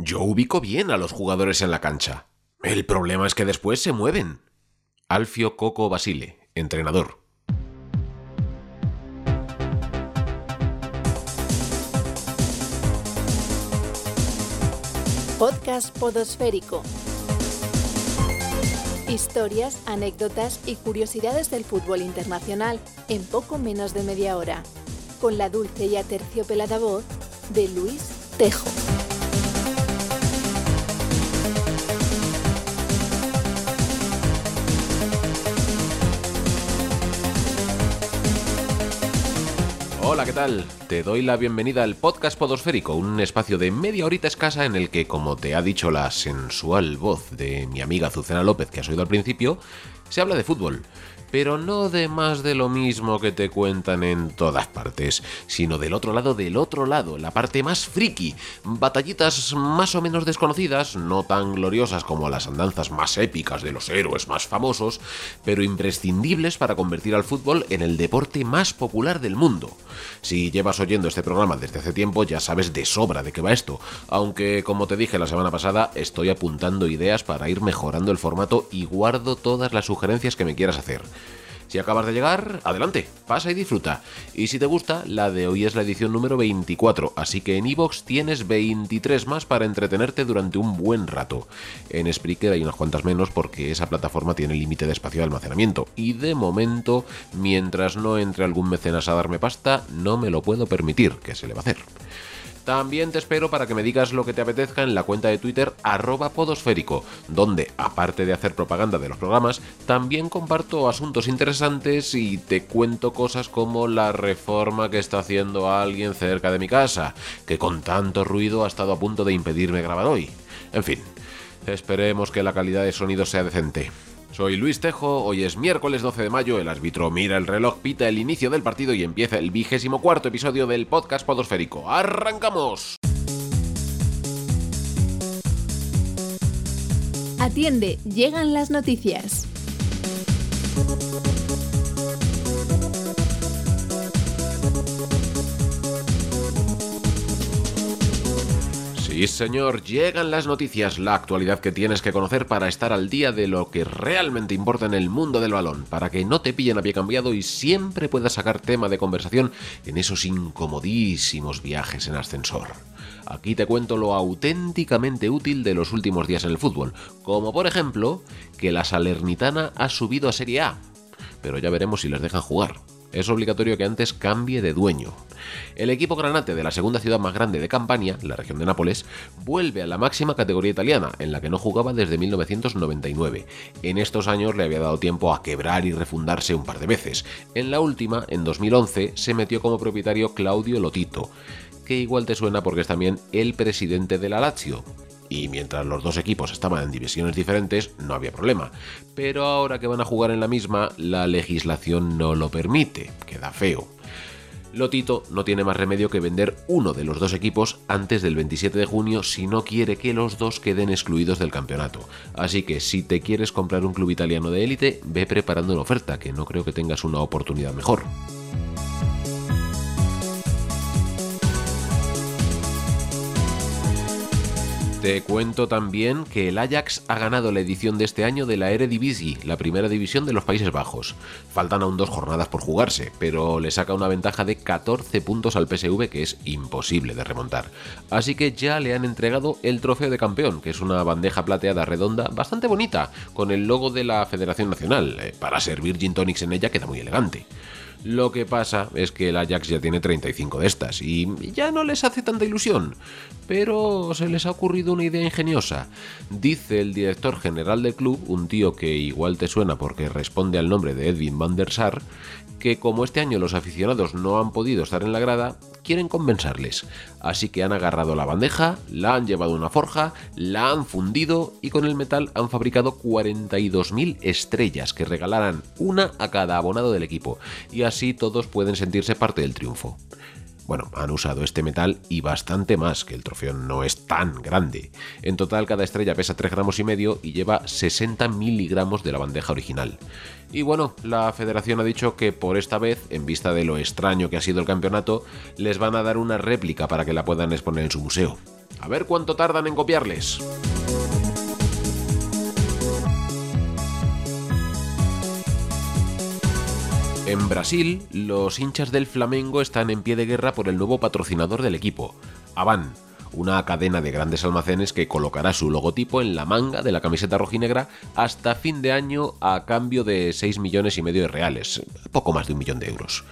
Yo ubico bien a los jugadores en la cancha. El problema es que después se mueven. Alfio Coco Basile, entrenador. Podcast Podosférico. Historias, anécdotas y curiosidades del fútbol internacional en poco menos de media hora. Con la dulce y aterciopelada voz de Luis Tejo. ¿Qué tal? Te doy la bienvenida al podcast Podosférico, un espacio de media horita escasa en el que, como te ha dicho la sensual voz de mi amiga Azucena López que has oído al principio, se habla de fútbol pero no de más de lo mismo que te cuentan en todas partes, sino del otro lado del otro lado, la parte más friki, batallitas más o menos desconocidas, no tan gloriosas como las andanzas más épicas de los héroes más famosos, pero imprescindibles para convertir al fútbol en el deporte más popular del mundo. Si llevas oyendo este programa desde hace tiempo ya sabes de sobra de qué va esto, aunque como te dije la semana pasada estoy apuntando ideas para ir mejorando el formato y guardo todas las sugerencias que me quieras hacer. Si acabas de llegar, adelante, pasa y disfruta. Y si te gusta, la de hoy es la edición número 24, así que en iVoox tienes 23 más para entretenerte durante un buen rato. En Spreaker hay unas cuantas menos porque esa plataforma tiene límite de espacio de almacenamiento. Y de momento, mientras no entre algún mecenas a darme pasta, no me lo puedo permitir, ¿qué se le va a hacer? También te espero para que me digas lo que te apetezca en la cuenta de Twitter arroba podosférico, donde, aparte de hacer propaganda de los programas, también comparto asuntos interesantes y te cuento cosas como la reforma que está haciendo alguien cerca de mi casa, que con tanto ruido ha estado a punto de impedirme grabar hoy. En fin, esperemos que la calidad de sonido sea decente. Soy Luis Tejo, hoy es miércoles 12 de mayo, el árbitro mira el reloj, pita el inicio del partido y empieza el vigésimo cuarto episodio del podcast Podosférico. ¡Arrancamos! Atiende, llegan las noticias. Sí, señor, llegan las noticias, la actualidad que tienes que conocer para estar al día de lo que realmente importa en el mundo del balón, para que no te pillen a pie cambiado y siempre puedas sacar tema de conversación en esos incomodísimos viajes en ascensor. Aquí te cuento lo auténticamente útil de los últimos días en el fútbol, como por ejemplo que la Salernitana ha subido a Serie A, pero ya veremos si les dejan jugar es obligatorio que antes cambie de dueño. El equipo granate de la segunda ciudad más grande de Campania, la región de Nápoles, vuelve a la máxima categoría italiana, en la que no jugaba desde 1999. En estos años le había dado tiempo a quebrar y refundarse un par de veces. En la última, en 2011, se metió como propietario Claudio Lotito, que igual te suena porque es también el presidente de la Lazio, y mientras los dos equipos estaban en divisiones diferentes no había problema. Pero ahora que van a jugar en la misma, la legislación no lo permite, queda feo. Lotito no tiene más remedio que vender uno de los dos equipos antes del 27 de junio si no quiere que los dos queden excluidos del campeonato. Así que si te quieres comprar un club italiano de élite, ve preparando una oferta, que no creo que tengas una oportunidad mejor. Te cuento también que el Ajax ha ganado la edición de este año de la Eredivisie, la primera división de los Países Bajos. Faltan aún dos jornadas por jugarse, pero le saca una ventaja de 14 puntos al PSV que es imposible de remontar. Así que ya le han entregado el trofeo de campeón, que es una bandeja plateada redonda bastante bonita, con el logo de la Federación Nacional. Eh, para servir gin tonics en ella queda muy elegante. Lo que pasa es que el Ajax ya tiene 35 de estas y ya no les hace tanta ilusión. Pero se les ha ocurrido una idea ingeniosa. Dice el director general del club, un tío que igual te suena porque responde al nombre de Edwin van der Sar, que como este año los aficionados no han podido estar en la grada, quieren compensarles. Así que han agarrado la bandeja, la han llevado a una forja, la han fundido y con el metal han fabricado 42.000 estrellas que regalarán una a cada abonado del equipo. Y así todos pueden sentirse parte del triunfo. Bueno, han usado este metal y bastante más, que el trofeo no es tan grande. En total cada estrella pesa 3 gramos y medio y lleva 60 miligramos de la bandeja original. Y bueno, la federación ha dicho que por esta vez, en vista de lo extraño que ha sido el campeonato, les van a dar una réplica para que la puedan exponer en su museo. A ver cuánto tardan en copiarles. En Brasil, los hinchas del Flamengo están en pie de guerra por el nuevo patrocinador del equipo, Avan, una cadena de grandes almacenes que colocará su logotipo en la manga de la camiseta rojinegra hasta fin de año a cambio de 6 millones y medio de reales, poco más de un millón de euros.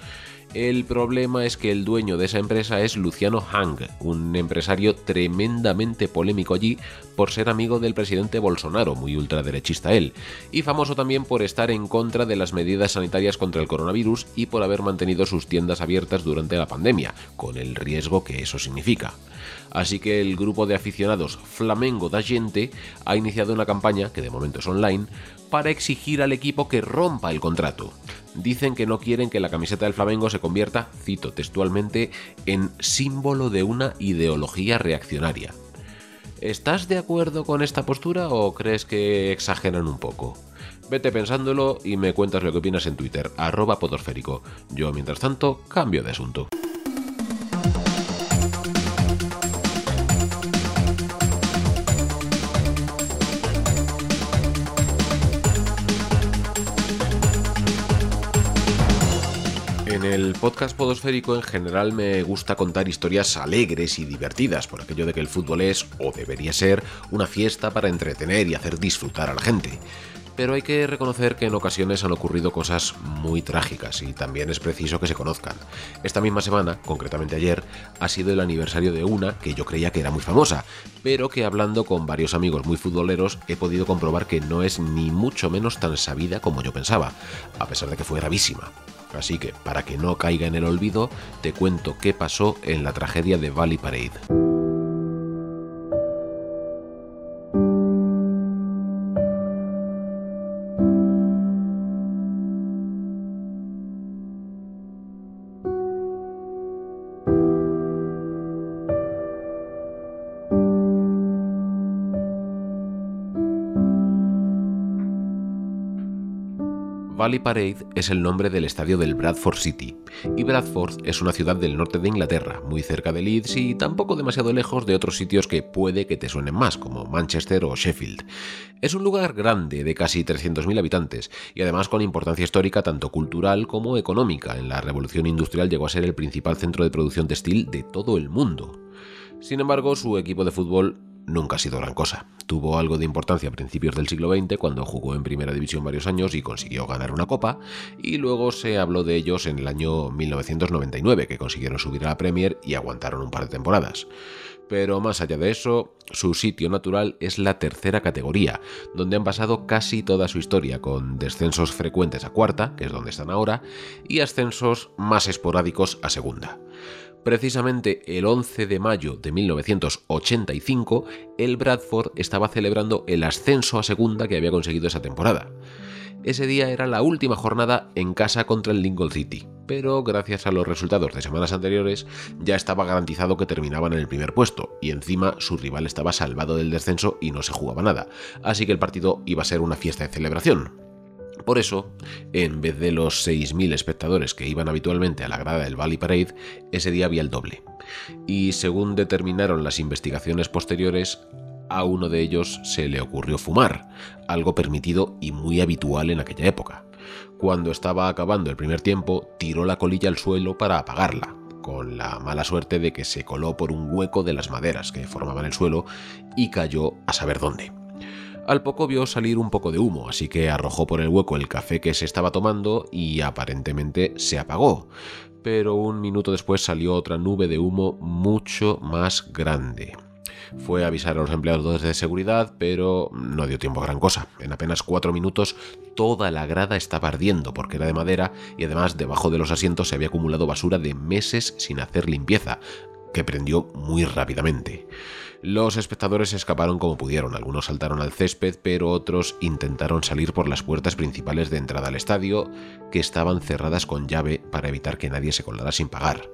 El problema es que el dueño de esa empresa es Luciano Hang, un empresario tremendamente polémico allí por ser amigo del presidente Bolsonaro, muy ultraderechista él, y famoso también por estar en contra de las medidas sanitarias contra el coronavirus y por haber mantenido sus tiendas abiertas durante la pandemia, con el riesgo que eso significa. Así que el grupo de aficionados Flamengo da Gente ha iniciado una campaña, que de momento es online, para exigir al equipo que rompa el contrato. Dicen que no quieren que la camiseta del Flamengo se convierta, cito textualmente, en símbolo de una ideología reaccionaria. ¿Estás de acuerdo con esta postura o crees que exageran un poco? Vete pensándolo y me cuentas lo que opinas en Twitter, arroba podosférico. Yo, mientras tanto, cambio de asunto. El podcast podosférico en general me gusta contar historias alegres y divertidas, por aquello de que el fútbol es, o debería ser, una fiesta para entretener y hacer disfrutar a la gente. Pero hay que reconocer que en ocasiones han ocurrido cosas muy trágicas y también es preciso que se conozcan. Esta misma semana, concretamente ayer, ha sido el aniversario de una que yo creía que era muy famosa, pero que hablando con varios amigos muy futboleros he podido comprobar que no es ni mucho menos tan sabida como yo pensaba, a pesar de que fue gravísima. Así que, para que no caiga en el olvido, te cuento qué pasó en la tragedia de Valley Parade. Valley Parade es el nombre del estadio del Bradford City, y Bradford es una ciudad del norte de Inglaterra, muy cerca de Leeds y tampoco demasiado lejos de otros sitios que puede que te suenen más, como Manchester o Sheffield. Es un lugar grande de casi 300.000 habitantes y además con importancia histórica tanto cultural como económica. En la revolución industrial llegó a ser el principal centro de producción textil de todo el mundo. Sin embargo, su equipo de fútbol nunca ha sido gran cosa. Tuvo algo de importancia a principios del siglo XX cuando jugó en primera división varios años y consiguió ganar una copa, y luego se habló de ellos en el año 1999, que consiguieron subir a la Premier y aguantaron un par de temporadas. Pero más allá de eso, su sitio natural es la tercera categoría, donde han pasado casi toda su historia, con descensos frecuentes a cuarta, que es donde están ahora, y ascensos más esporádicos a segunda. Precisamente el 11 de mayo de 1985, el Bradford estaba celebrando el ascenso a segunda que había conseguido esa temporada. Ese día era la última jornada en casa contra el Lincoln City, pero gracias a los resultados de semanas anteriores ya estaba garantizado que terminaban en el primer puesto, y encima su rival estaba salvado del descenso y no se jugaba nada, así que el partido iba a ser una fiesta de celebración. Por eso, en vez de los 6.000 espectadores que iban habitualmente a la grada del Valley Parade, ese día había el doble. Y según determinaron las investigaciones posteriores, a uno de ellos se le ocurrió fumar, algo permitido y muy habitual en aquella época. Cuando estaba acabando el primer tiempo, tiró la colilla al suelo para apagarla, con la mala suerte de que se coló por un hueco de las maderas que formaban el suelo y cayó a saber dónde. Al poco vio salir un poco de humo, así que arrojó por el hueco el café que se estaba tomando y aparentemente se apagó. Pero un minuto después salió otra nube de humo mucho más grande. Fue a avisar a los empleados de seguridad, pero no dio tiempo a gran cosa. En apenas cuatro minutos toda la grada estaba ardiendo porque era de madera y además debajo de los asientos se había acumulado basura de meses sin hacer limpieza, que prendió muy rápidamente. Los espectadores escaparon como pudieron, algunos saltaron al césped, pero otros intentaron salir por las puertas principales de entrada al estadio, que estaban cerradas con llave para evitar que nadie se colara sin pagar.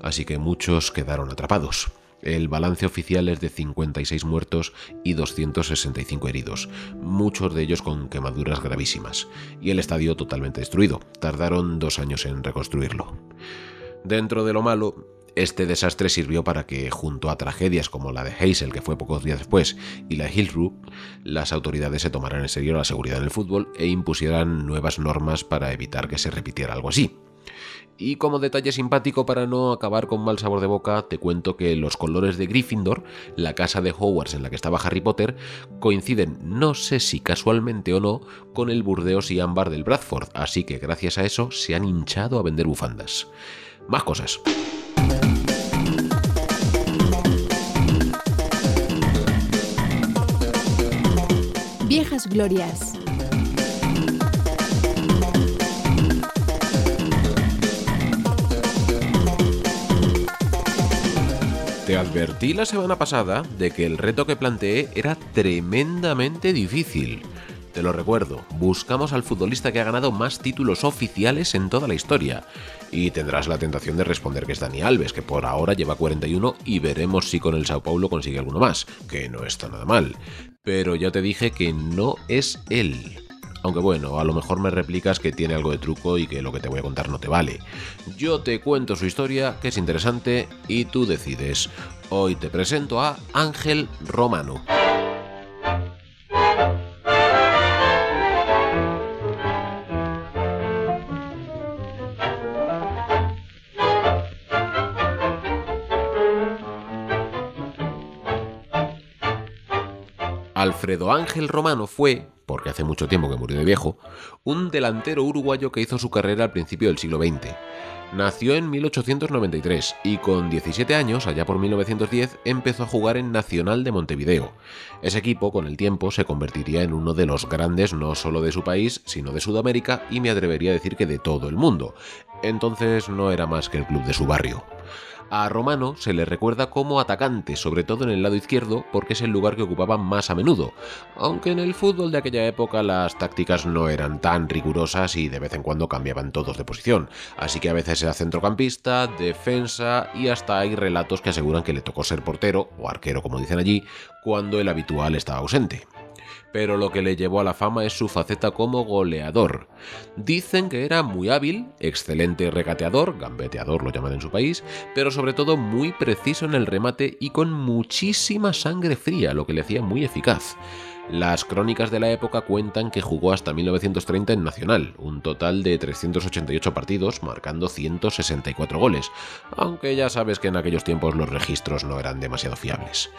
Así que muchos quedaron atrapados. El balance oficial es de 56 muertos y 265 heridos, muchos de ellos con quemaduras gravísimas, y el estadio totalmente destruido. Tardaron dos años en reconstruirlo. Dentro de lo malo, Este desastre sirvió para que, junto a tragedias como la de Hazel, que fue pocos días después, y la de Hillsborough, las autoridades se tomaran en serio la seguridad en el fútbol e impusieran nuevas normas para evitar que se repitiera algo así. Y como detalle simpático para no acabar con mal sabor de boca, te cuento que los colores de Gryffindor, la casa de Hogwarts en la que estaba Harry Potter, coinciden, no sé si casualmente o no, con el Burdeos y ámbar del Bradford, así que gracias a eso se han hinchado a vender bufandas. Más cosas. Glorias. Te advertí la semana pasada de que el reto que planteé era tremendamente difícil. Te lo recuerdo, buscamos al futbolista que ha ganado más títulos oficiales en toda la historia. Y tendrás la tentación de responder que es Dani Alves, que por ahora lleva 41 y veremos si con el Sao Paulo consigue alguno más, que no está nada mal. Pero ya te dije que no es él. Aunque bueno, a lo mejor me replicas que tiene algo de truco y que lo que te voy a contar no te vale. Yo te cuento su historia, que es interesante, y tú decides. Hoy te presento a Ángel Romano. Alfredo Ángel Romano fue, porque hace mucho tiempo que murió de viejo, un delantero uruguayo que hizo su carrera al principio del siglo XX. Nació en 1893 y con 17 años, allá por 1910, empezó a jugar en Nacional de Montevideo. Ese equipo, con el tiempo, se convertiría en uno de los grandes no solo de su país, sino de Sudamérica y me atrevería a decir que de todo el mundo. Entonces no era más que el club de su barrio. A Romano se le recuerda como atacante, sobre todo en el lado izquierdo, porque es el lugar que ocupaba más a menudo, aunque en el fútbol de aquella época las tácticas no eran tan rigurosas y de vez en cuando cambiaban todos de posición, así que a veces era centrocampista, defensa y hasta hay relatos que aseguran que le tocó ser portero, o arquero como dicen allí, cuando el habitual estaba ausente pero lo que le llevó a la fama es su faceta como goleador. Dicen que era muy hábil, excelente regateador, gambeteador lo llaman en su país, pero sobre todo muy preciso en el remate y con muchísima sangre fría, lo que le hacía muy eficaz. Las crónicas de la época cuentan que jugó hasta 1930 en Nacional, un total de 388 partidos, marcando 164 goles, aunque ya sabes que en aquellos tiempos los registros no eran demasiado fiables.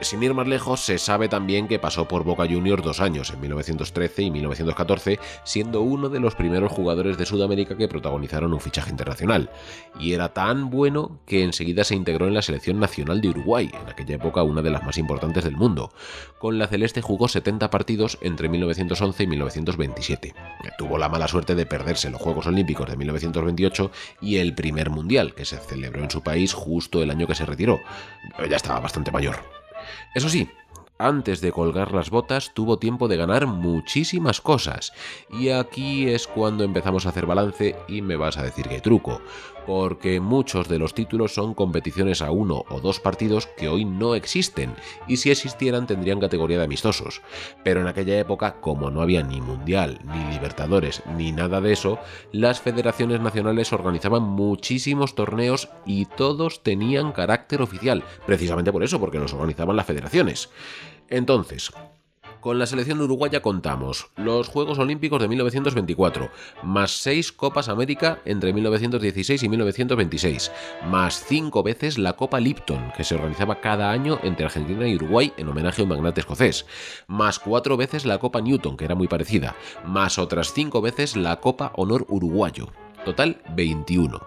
Sin ir más lejos, se sabe también que pasó por Boca Juniors dos años, en 1913 y 1914, siendo uno de los primeros jugadores de Sudamérica que protagonizaron un fichaje internacional. Y era tan bueno que enseguida se integró en la selección nacional de Uruguay, en aquella época una de las más importantes del mundo. Con la Celeste jugó 70 partidos entre 1911 y 1927. Tuvo la mala suerte de perderse los Juegos Olímpicos de 1928 y el primer Mundial, que se celebró en su país justo el año que se retiró. Ya estaba bastante mayor. Eso sí, antes de colgar las botas tuvo tiempo de ganar muchísimas cosas. Y aquí es cuando empezamos a hacer balance y me vas a decir que truco. Porque muchos de los títulos son competiciones a uno o dos partidos que hoy no existen. Y si existieran tendrían categoría de amistosos. Pero en aquella época, como no había ni Mundial, ni Libertadores, ni nada de eso, las federaciones nacionales organizaban muchísimos torneos y todos tenían carácter oficial. Precisamente por eso, porque los organizaban las federaciones. Entonces, con la selección uruguaya contamos los Juegos Olímpicos de 1924, más seis Copas América entre 1916 y 1926, más cinco veces la Copa Lipton, que se organizaba cada año entre Argentina y Uruguay en homenaje a un magnate escocés, más cuatro veces la Copa Newton, que era muy parecida, más otras cinco veces la Copa Honor Uruguayo. Total 21.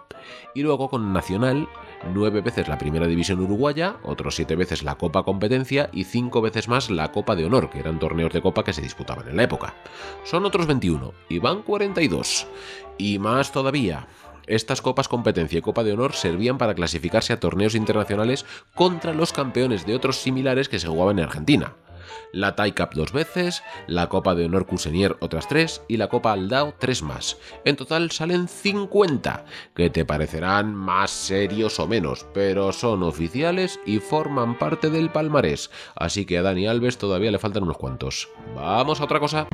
Y luego con Nacional nueve veces la Primera División Uruguaya, otros siete veces la Copa Competencia y cinco veces más la Copa de Honor, que eran torneos de Copa que se disputaban en la época. Son otros 21 y van 42. Y más todavía. Estas copas competencia y Copa de Honor servían para clasificarse a torneos internacionales contra los campeones de otros similares que se jugaban en Argentina la TAI Cup dos veces, la Copa de Honor Cusenier otras tres y la Copa Aldao tres más. En total salen 50, que te parecerán más serios o menos, pero son oficiales y forman parte del palmarés, así que a Dani Alves todavía le faltan unos cuantos. Vamos a otra cosa.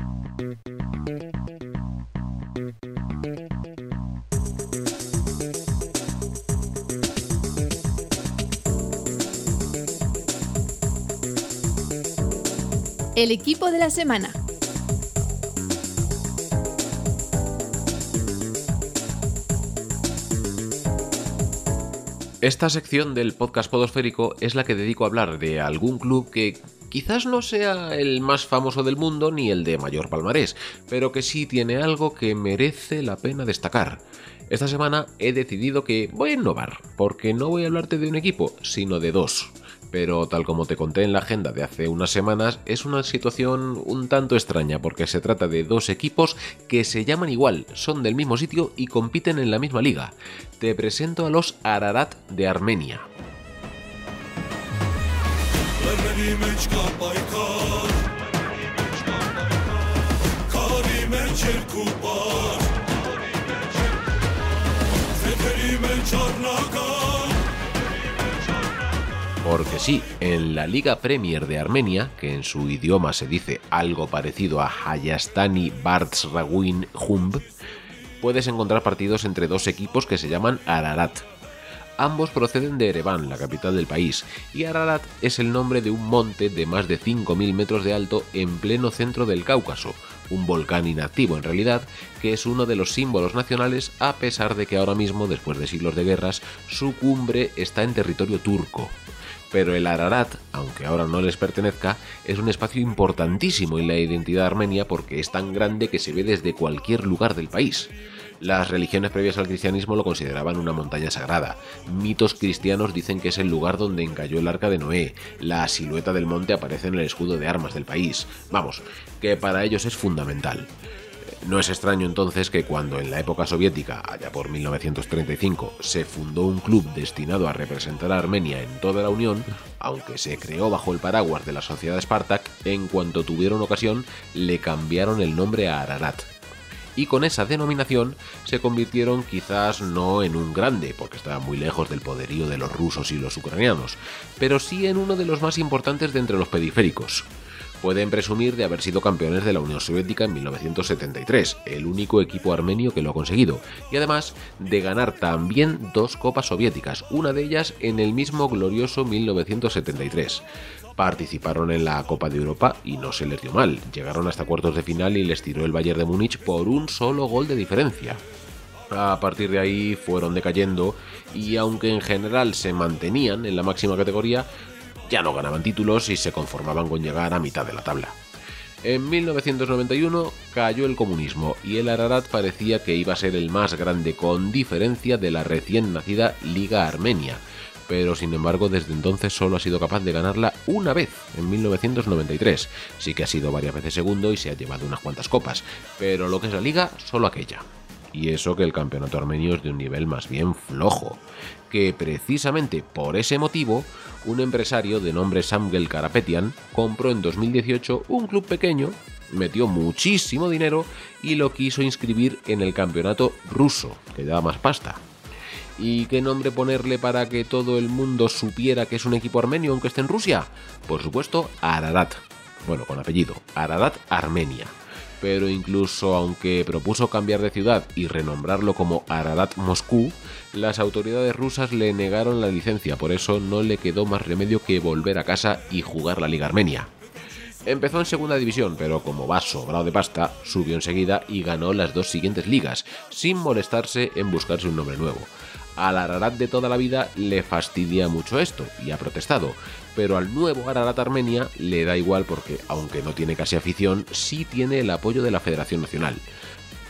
El equipo de la semana. Esta sección del podcast podosférico es la que dedico a hablar de algún club que quizás no sea el más famoso del mundo ni el de mayor palmarés, pero que sí tiene algo que merece la pena destacar. Esta semana he decidido que voy a innovar, porque no voy a hablarte de un equipo, sino de dos pero tal como te conté en la agenda de hace unas semanas, es una situación un tanto extraña porque se trata de dos equipos que se llaman igual, son del mismo sitio y compiten en la misma liga. Te presento a los Ararat de Armenia. Porque sí, en la Liga Premier de Armenia, que en su idioma se dice algo parecido a Hayastani Bartsraguin Humb, puedes encontrar partidos entre dos equipos que se llaman Ararat. Ambos proceden de Ereván, la capital del país, y Ararat es el nombre de un monte de más de 5.000 metros de alto en pleno centro del Cáucaso, un volcán inactivo en realidad, que es uno de los símbolos nacionales a pesar de que ahora mismo, después de siglos de guerras, su cumbre está en territorio turco pero el Ararat, aunque ahora no les pertenezca, es un espacio importantísimo en la identidad armenia porque es tan grande que se ve desde cualquier lugar del país. Las religiones previas al cristianismo lo consideraban una montaña sagrada. Mitos cristianos dicen que es el lugar donde encalló el arca de Noé. La silueta del monte aparece en el escudo de armas del país. Vamos, que para ellos es fundamental. No es extraño entonces que cuando en la época soviética, allá por 1935, se fundó un club destinado a representar a Armenia en toda la Unión, aunque se creó bajo el paraguas de la sociedad Spartak, en cuanto tuvieron ocasión le cambiaron el nombre a Ararat. Y con esa denominación se convirtieron quizás no en un grande, porque estaba muy lejos del poderío de los rusos y los ucranianos, pero sí en uno de los más importantes de entre los periféricos pueden presumir de haber sido campeones de la Unión Soviética en 1973, el único equipo armenio que lo ha conseguido, y además de ganar también dos copas soviéticas, una de ellas en el mismo glorioso 1973. Participaron en la Copa de Europa y no se les dio mal, llegaron hasta cuartos de final y les tiró el Bayern de Múnich por un solo gol de diferencia. A partir de ahí fueron decayendo y aunque en general se mantenían en la máxima categoría, ya no ganaban títulos y se conformaban con llegar a mitad de la tabla. En 1991 cayó el comunismo y el Ararat parecía que iba a ser el más grande con diferencia de la recién nacida Liga Armenia, pero sin embargo desde entonces solo ha sido capaz de ganarla una vez, en 1993. Sí que ha sido varias veces segundo y se ha llevado unas cuantas copas, pero lo que es la liga, solo aquella. Y eso que el campeonato armenio es de un nivel más bien flojo que precisamente por ese motivo un empresario de nombre Samgel Karapetian compró en 2018 un club pequeño, metió muchísimo dinero y lo quiso inscribir en el campeonato ruso, que daba más pasta. ¿Y qué nombre ponerle para que todo el mundo supiera que es un equipo armenio aunque esté en Rusia? Por supuesto, Ararat. Bueno, con apellido, Ararat Armenia pero incluso aunque propuso cambiar de ciudad y renombrarlo como Ararat Moscú, las autoridades rusas le negaron la licencia, por eso no le quedó más remedio que volver a casa y jugar la Liga Armenia. Empezó en segunda división, pero como va sobrado de pasta, subió enseguida y ganó las dos siguientes ligas, sin molestarse en buscarse un nombre nuevo. Al Ararat de toda la vida le fastidia mucho esto y ha protestado, pero al nuevo Ararat Armenia le da igual porque, aunque no tiene casi afición, sí tiene el apoyo de la Federación Nacional.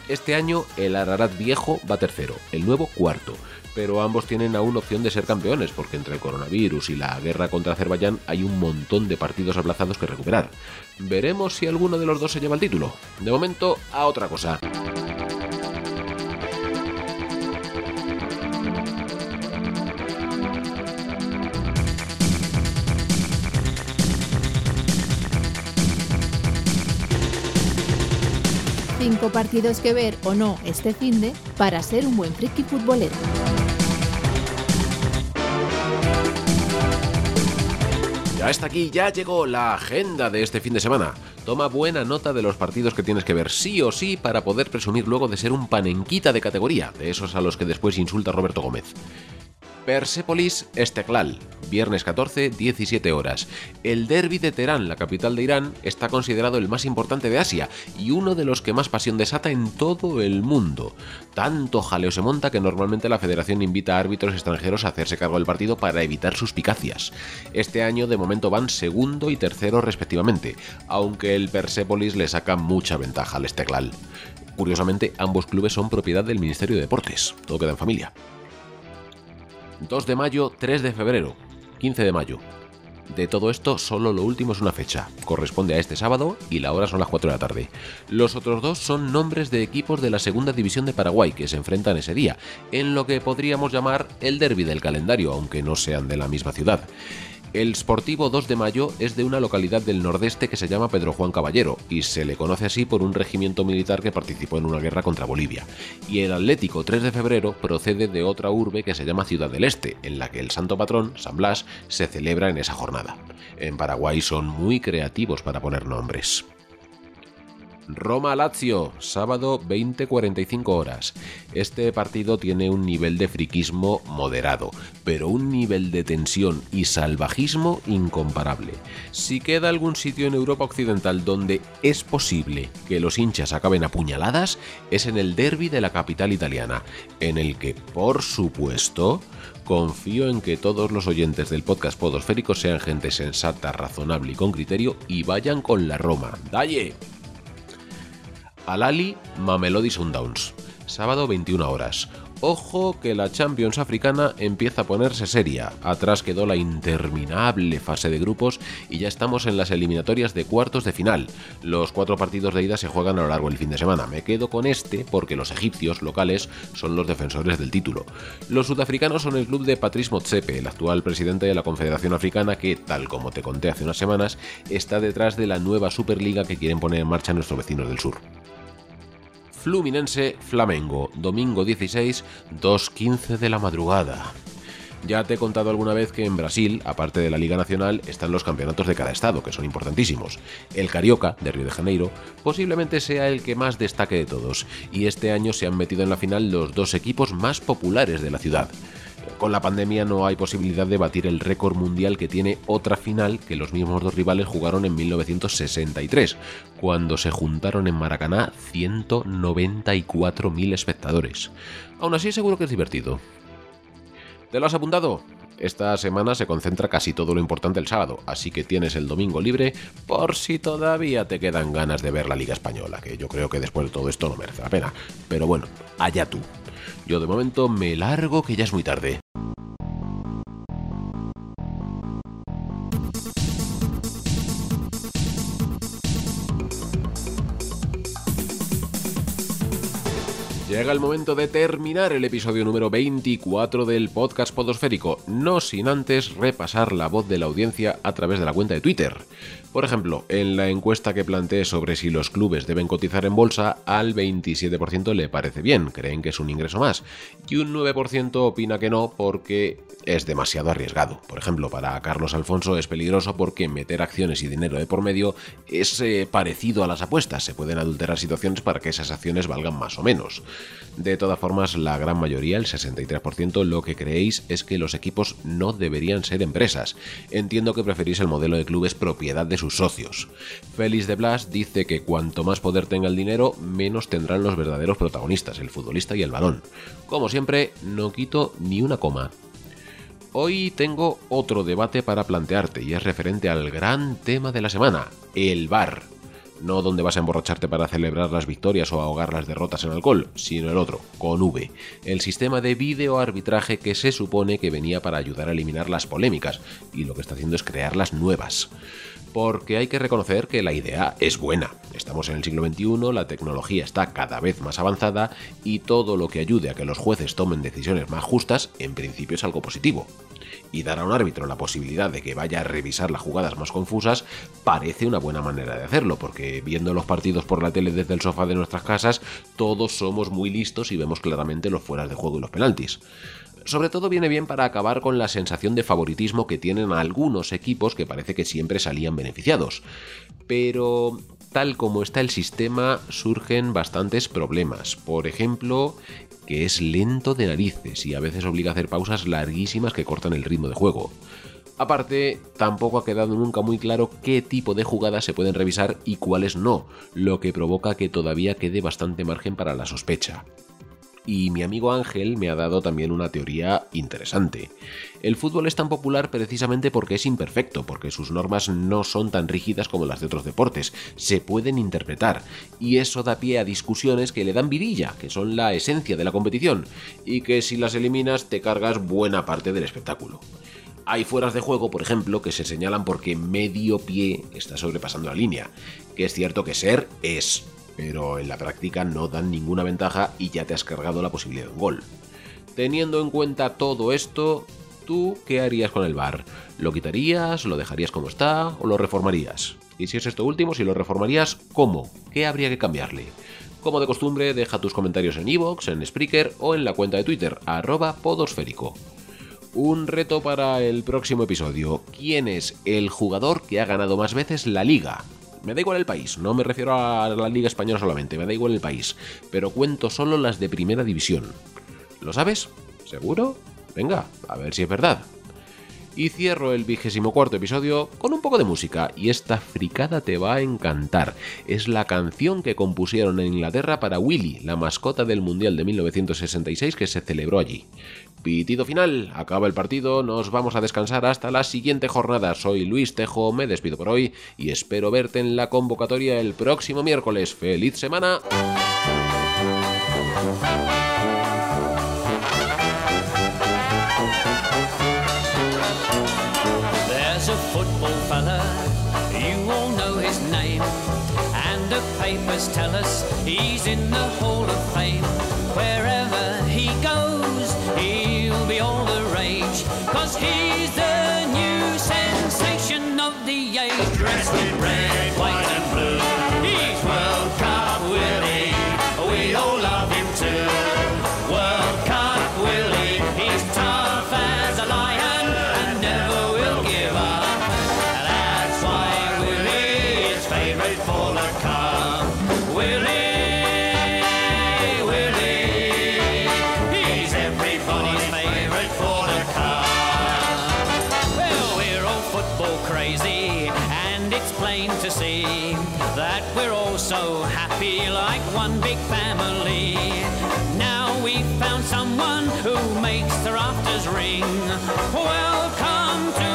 Este año el Ararat viejo va tercero, el nuevo cuarto, pero ambos tienen aún opción de ser campeones porque entre el coronavirus y la guerra contra Azerbaiyán hay un montón de partidos aplazados que recuperar. Veremos si alguno de los dos se lleva el título. De momento, a otra cosa. Partidos que ver o no este fin de para ser un buen friki futbolero. Ya está aquí, ya llegó la agenda de este fin de semana. Toma buena nota de los partidos que tienes que ver sí o sí para poder presumir luego de ser un panenquita de categoría, de esos a los que después insulta Roberto Gómez. Persepolis Esteklal, viernes 14, 17 horas. El derby de Teherán, la capital de Irán, está considerado el más importante de Asia y uno de los que más pasión desata en todo el mundo. Tanto jaleo se monta que normalmente la federación invita a árbitros extranjeros a hacerse cargo del partido para evitar suspicacias. Este año de momento van segundo y tercero respectivamente, aunque el Persepolis le saca mucha ventaja al Esteklal. Curiosamente, ambos clubes son propiedad del Ministerio de Deportes, todo queda en familia. 2 de mayo, 3 de febrero, 15 de mayo. De todo esto, solo lo último es una fecha. Corresponde a este sábado y la hora son las 4 de la tarde. Los otros dos son nombres de equipos de la segunda división de Paraguay que se enfrentan ese día, en lo que podríamos llamar el derby del calendario, aunque no sean de la misma ciudad. El Sportivo 2 de Mayo es de una localidad del nordeste que se llama Pedro Juan Caballero y se le conoce así por un regimiento militar que participó en una guerra contra Bolivia. Y el Atlético 3 de Febrero procede de otra urbe que se llama Ciudad del Este, en la que el santo patrón, San Blas, se celebra en esa jornada. En Paraguay son muy creativos para poner nombres. Roma-Lazio, sábado 20:45 horas. Este partido tiene un nivel de friquismo moderado, pero un nivel de tensión y salvajismo incomparable. Si queda algún sitio en Europa Occidental donde es posible que los hinchas acaben apuñaladas, es en el derby de la capital italiana, en el que, por supuesto, confío en que todos los oyentes del podcast Podosférico sean gente sensata, razonable y con criterio y vayan con la Roma. ¡Dalle! Alali Mamelodi Sundowns, sábado 21 horas. Ojo que la Champions africana empieza a ponerse seria. Atrás quedó la interminable fase de grupos y ya estamos en las eliminatorias de cuartos de final. Los cuatro partidos de ida se juegan a lo largo del fin de semana. Me quedo con este porque los egipcios locales son los defensores del título. Los sudafricanos son el club de Patrice Motsepe, el actual presidente de la Confederación Africana que, tal como te conté hace unas semanas, está detrás de la nueva Superliga que quieren poner en marcha nuestros vecinos del sur. Fluminense Flamengo, domingo 16, 2.15 de la madrugada. Ya te he contado alguna vez que en Brasil, aparte de la Liga Nacional, están los campeonatos de cada estado, que son importantísimos. El Carioca, de Río de Janeiro, posiblemente sea el que más destaque de todos, y este año se han metido en la final los dos equipos más populares de la ciudad. Con la pandemia no hay posibilidad de batir el récord mundial que tiene otra final que los mismos dos rivales jugaron en 1963, cuando se juntaron en Maracaná 194.000 espectadores. Aún así seguro que es divertido. ¿Te lo has apuntado? Esta semana se concentra casi todo lo importante el sábado, así que tienes el domingo libre por si todavía te quedan ganas de ver la Liga Española, que yo creo que después de todo esto no merece la pena. Pero bueno, allá tú. Yo de momento me largo que ya es muy tarde. Llega el momento de terminar el episodio número 24 del podcast Podosférico, no sin antes repasar la voz de la audiencia a través de la cuenta de Twitter. Por ejemplo, en la encuesta que planteé sobre si los clubes deben cotizar en bolsa, al 27% le parece bien, creen que es un ingreso más, y un 9% opina que no porque es demasiado arriesgado. Por ejemplo, para Carlos Alfonso es peligroso porque meter acciones y dinero de por medio es eh, parecido a las apuestas, se pueden adulterar situaciones para que esas acciones valgan más o menos. De todas formas, la gran mayoría, el 63%, lo que creéis es que los equipos no deberían ser empresas. Entiendo que preferís el modelo de clubes propiedad de sus socios. Félix de Blas dice que cuanto más poder tenga el dinero, menos tendrán los verdaderos protagonistas, el futbolista y el balón. Como siempre, no quito ni una coma. Hoy tengo otro debate para plantearte y es referente al gran tema de la semana, el bar. No donde vas a emborracharte para celebrar las victorias o ahogar las derrotas en alcohol, sino el otro, con V, el sistema de videoarbitraje que se supone que venía para ayudar a eliminar las polémicas, y lo que está haciendo es crearlas nuevas porque hay que reconocer que la idea es buena. Estamos en el siglo XXI, la tecnología está cada vez más avanzada y todo lo que ayude a que los jueces tomen decisiones más justas, en principio es algo positivo. Y dar a un árbitro la posibilidad de que vaya a revisar las jugadas más confusas parece una buena manera de hacerlo, porque viendo los partidos por la tele desde el sofá de nuestras casas, todos somos muy listos y vemos claramente los fueras de juego y los penaltis Sobre todo viene bien para acabar con la sensación de favoritismo que tienen algunos equipos que parece que siempre salían beneficiados. Pero tal como está el sistema surgen bastantes problemas. Por ejemplo, que es lento de narices y a veces obliga a hacer pausas larguísimas que cortan el ritmo de juego. Aparte, tampoco ha quedado nunca muy claro qué tipo de jugadas se pueden revisar y cuáles no, lo que provoca que todavía quede bastante margen para la sospecha. Y mi amigo Ángel me ha dado también una teoría interesante. El fútbol es tan popular precisamente porque es imperfecto, porque sus normas no son tan rígidas como las de otros deportes, se pueden interpretar, y eso da pie a discusiones que le dan virilla, que son la esencia de la competición, y que si las eliminas te cargas buena parte del espectáculo. Hay fueras de juego, por ejemplo, que se señalan porque medio pie está sobrepasando la línea, que es cierto que ser es, pero en la práctica no dan ninguna ventaja y ya te has cargado la posibilidad de un gol. Teniendo en cuenta todo esto, ¿tú qué harías con el bar? ¿Lo quitarías? ¿Lo dejarías como está? ¿O lo reformarías? Y si es esto último, si lo reformarías, ¿cómo? ¿Qué habría que cambiarle? Como de costumbre, deja tus comentarios en iVoox, en Spreaker o en la cuenta de Twitter, arroba podosférico. Un reto para el próximo episodio. ¿Quién es el jugador que ha ganado más veces la liga? Me da igual el país, no me refiero a la Liga Española solamente, me da igual el país, pero cuento solo las de primera división. ¿Lo sabes? ¿Seguro? Venga, a ver si es verdad. Y cierro el vigésimo cuarto episodio con un poco de música, y esta fricada te va a encantar. Es la canción que compusieron en Inglaterra para Willy, la mascota del Mundial de 1966 que se celebró allí. Pitido final, acaba el partido, nos vamos a descansar hasta la siguiente jornada. Soy Luis Tejo, me despido por hoy y espero verte en la convocatoria el próximo miércoles. ¡Feliz semana! Fella, you all know his name, and the papers tell us he's in the Hall of Fame. Wherever he goes, he'll be all the rage, cause he's the new sensation of the age, dressed in red, white, and blue. That we're all so happy like one big family. Now we've found someone who makes the rafters ring. Welcome to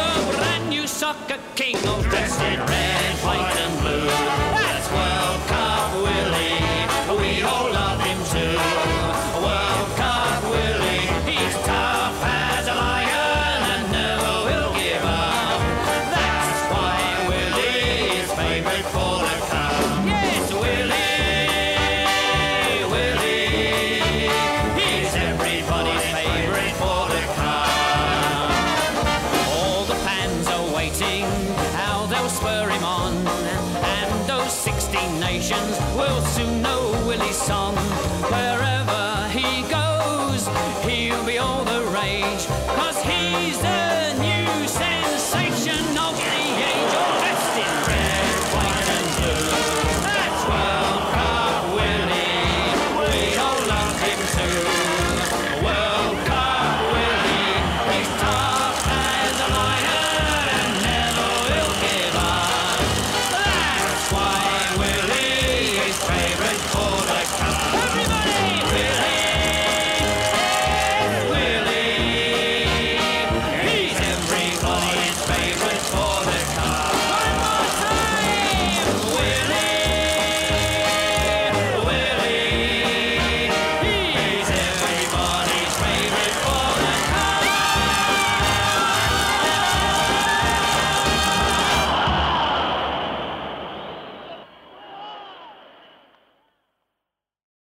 a brand new soccer king, all dressed in red, white, and blue.